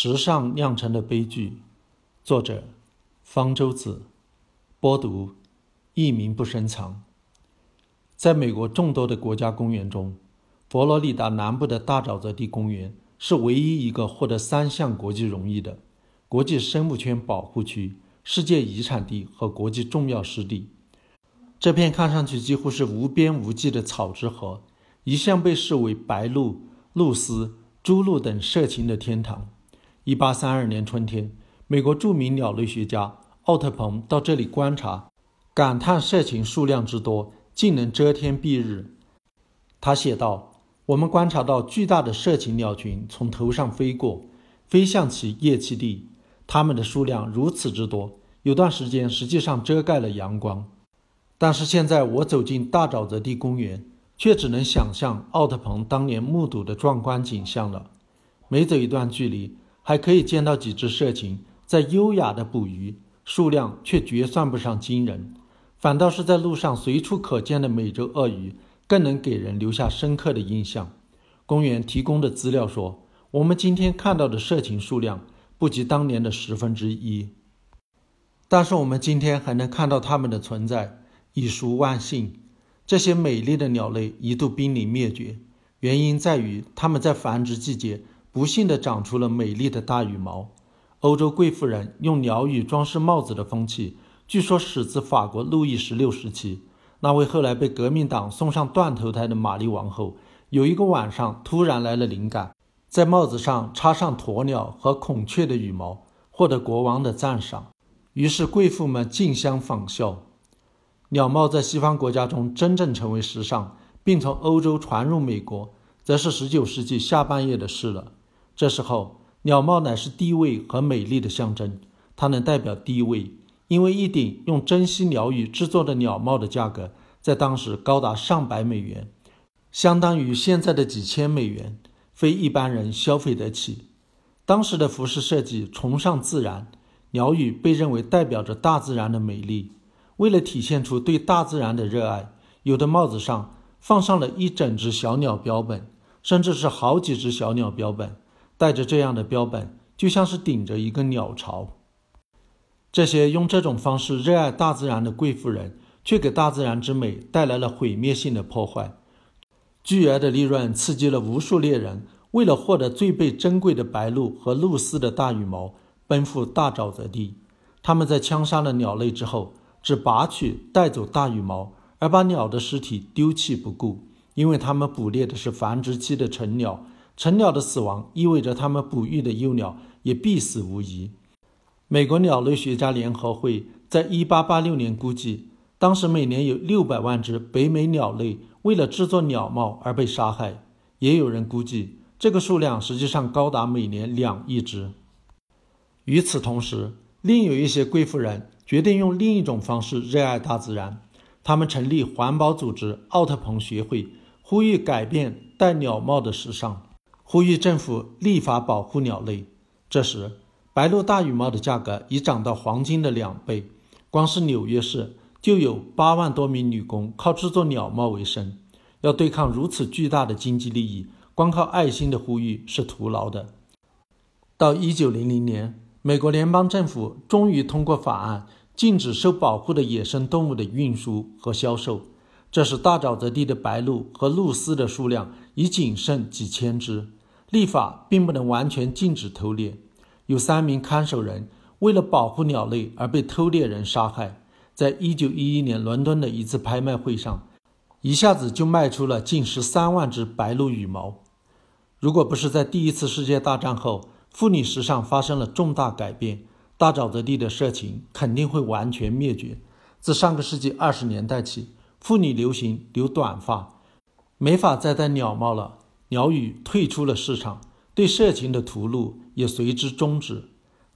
时尚酿成的悲剧，作者方舟子，播读一名不深藏。在美国众多的国家公园中，佛罗里达南部的大沼泽地公园是唯一一个获得三项国际荣誉的国际生物圈保护区、世界遗产地和国际重要湿地。这片看上去几乎是无边无际的草之河，一向被视为白鹭、鹭鸶、朱鹭等社禽的天堂。一八三二年春天，美国著名鸟类学家奥特彭到这里观察，感叹社禽数量之多，竟能遮天蔽日。他写道：“我们观察到巨大的社禽鸟群从头上飞过，飞向其液栖地。它们的数量如此之多，有段时间实际上遮盖了阳光。但是现在我走进大沼泽地公园，却只能想象奥特彭当年目睹的壮观景象了。每走一段距离。”还可以见到几只社禽在优雅地捕鱼，数量却绝算不上惊人。反倒是在路上随处可见的美洲鳄鱼，更能给人留下深刻的印象。公园提供的资料说，我们今天看到的社禽数量不及当年的十分之一。但是我们今天还能看到它们的存在，已属万幸。这些美丽的鸟类一度濒临灭绝，原因在于它们在繁殖季节。不幸地长出了美丽的大羽毛。欧洲贵妇人用鸟羽装饰帽子的风气，据说始自法国路易十六时期。那位后来被革命党送上断头台的玛丽王后，有一个晚上突然来了灵感，在帽子上插上鸵鸟和孔雀的羽毛，获得国王的赞赏。于是贵妇们竞相仿效。鸟帽在西方国家中真正成为时尚，并从欧洲传入美国，则是19世纪下半叶的事了。这时候，鸟帽乃是地位和美丽的象征，它能代表地位，因为一顶用珍稀鸟羽制作的鸟帽的价格在当时高达上百美元，相当于现在的几千美元，非一般人消费得起。当时的服饰设计崇尚自然，鸟羽被认为代表着大自然的美丽。为了体现出对大自然的热爱，有的帽子上放上了一整只小鸟标本，甚至是好几只小鸟标本。带着这样的标本，就像是顶着一个鸟巢。这些用这种方式热爱大自然的贵妇人，却给大自然之美带来了毁灭性的破坏。巨额的利润刺激了无数猎人，为了获得最被珍贵的白鹭和鹭丝的大羽毛，奔赴大沼泽地。他们在枪杀了鸟类之后，只拔取带走大羽毛，而把鸟的尸体丢弃不顾，因为他们捕猎的是繁殖期的成鸟。成鸟的死亡意味着它们哺育的幼鸟也必死无疑。美国鸟类学家联合会在一八八六年估计，当时每年有六百万只北美鸟类为了制作鸟帽而被杀害。也有人估计，这个数量实际上高达每年两亿只。与此同时，另有一些贵妇人决定用另一种方式热爱大自然。他们成立环保组织奥特鹏学会，呼吁改变戴鸟帽的时尚。呼吁政府立法保护鸟类。这时，白鹭大羽毛的价格已涨到黄金的两倍。光是纽约市就有八万多名女工靠制作鸟帽为生。要对抗如此巨大的经济利益，光靠爱心的呼吁是徒劳的。到一九零零年，美国联邦政府终于通过法案，禁止受保护的野生动物的运输和销售。这时大沼泽地的白鹭和鹭鸶的数量已仅剩几千只。立法并不能完全禁止偷猎。有三名看守人为了保护鸟类而被偷猎人杀害。在一九一一年伦敦的一次拍卖会上，一下子就卖出了近十三万只白鹭羽毛。如果不是在第一次世界大战后妇女时尚发生了重大改变，大沼泽地的色情肯定会完全灭绝。自上个世纪二十年代起，妇女流行留短发，没法再戴鸟帽了。鸟羽退出了市场，对社禽的屠戮也随之终止。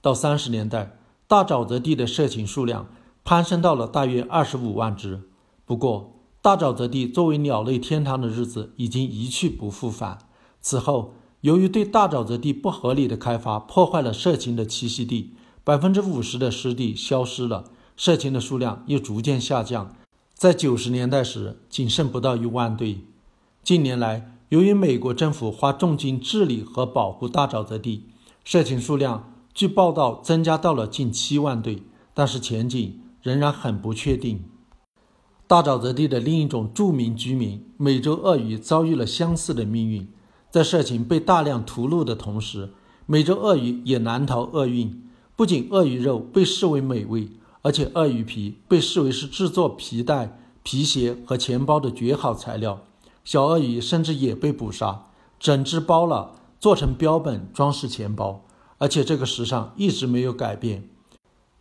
到三十年代，大沼泽地的社禽数量攀升到了大约二十五万只。不过，大沼泽地作为鸟类天堂的日子已经一去不复返。此后，由于对大沼泽地不合理的开发破坏了社禽的栖息地，百分之五十的湿地消失了，社禽的数量又逐渐下降。在九十年代时，仅剩不到一万对。近年来，由于美国政府花重金治理和保护大沼泽地，涉禽数量据报道增加到了近七万对，但是前景仍然很不确定。大沼泽地的另一种著名居民美洲鳄鱼遭遇了相似的命运，在涉禽被大量屠戮的同时，美洲鳄鱼也难逃厄运。不仅鳄鱼肉被视为美味，而且鳄鱼皮被视为是制作皮带、皮鞋和钱包的绝好材料。小鳄鱼甚至也被捕杀，整只包了做成标本装饰钱包，而且这个时尚一直没有改变。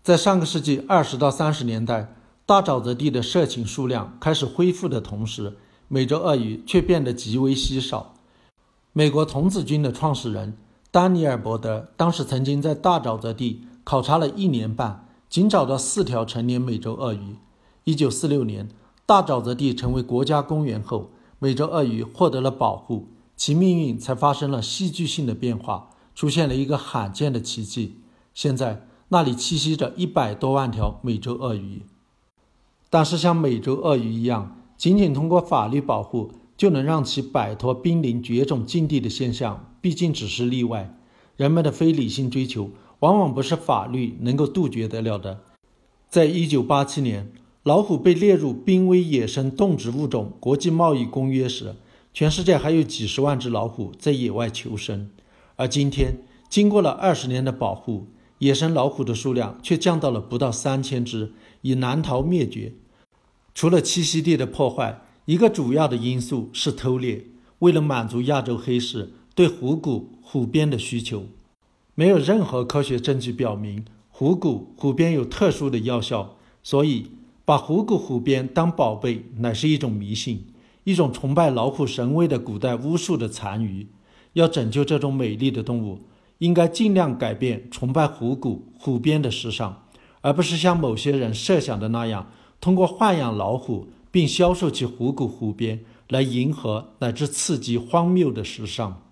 在上个世纪二十到三十年代，大沼泽地的涉禽数量开始恢复的同时，美洲鳄鱼却变得极为稀少。美国童子军的创始人丹尼尔·伯德当时曾经在大沼泽地考察了一年半，仅找到四条成年美洲鳄鱼。一九四六年，大沼泽地成为国家公园后。美洲鳄鱼获得了保护，其命运才发生了戏剧性的变化，出现了一个罕见的奇迹。现在那里栖息着一百多万条美洲鳄鱼。但是，像美洲鳄鱼一样，仅仅通过法律保护就能让其摆脱濒临绝种境地的现象，毕竟只是例外。人们的非理性追求，往往不是法律能够杜绝得了的。在一九八七年。老虎被列入濒危野生动植物种国际贸易公约时，全世界还有几十万只老虎在野外求生。而今天，经过了二十年的保护，野生老虎的数量却降到了不到三千只，已难逃灭绝。除了栖息地的破坏，一个主要的因素是偷猎。为了满足亚洲黑市对虎骨、虎鞭的需求，没有任何科学证据表明虎骨、虎鞭有特殊的药效，所以。把虎骨、虎鞭当宝贝，乃是一种迷信，一种崇拜老虎神威的古代巫术的残余。要拯救这种美丽的动物，应该尽量改变崇拜虎骨、虎鞭的时尚，而不是像某些人设想的那样，通过豢养老虎并销售其虎骨、虎鞭来迎合乃至刺激荒谬的时尚。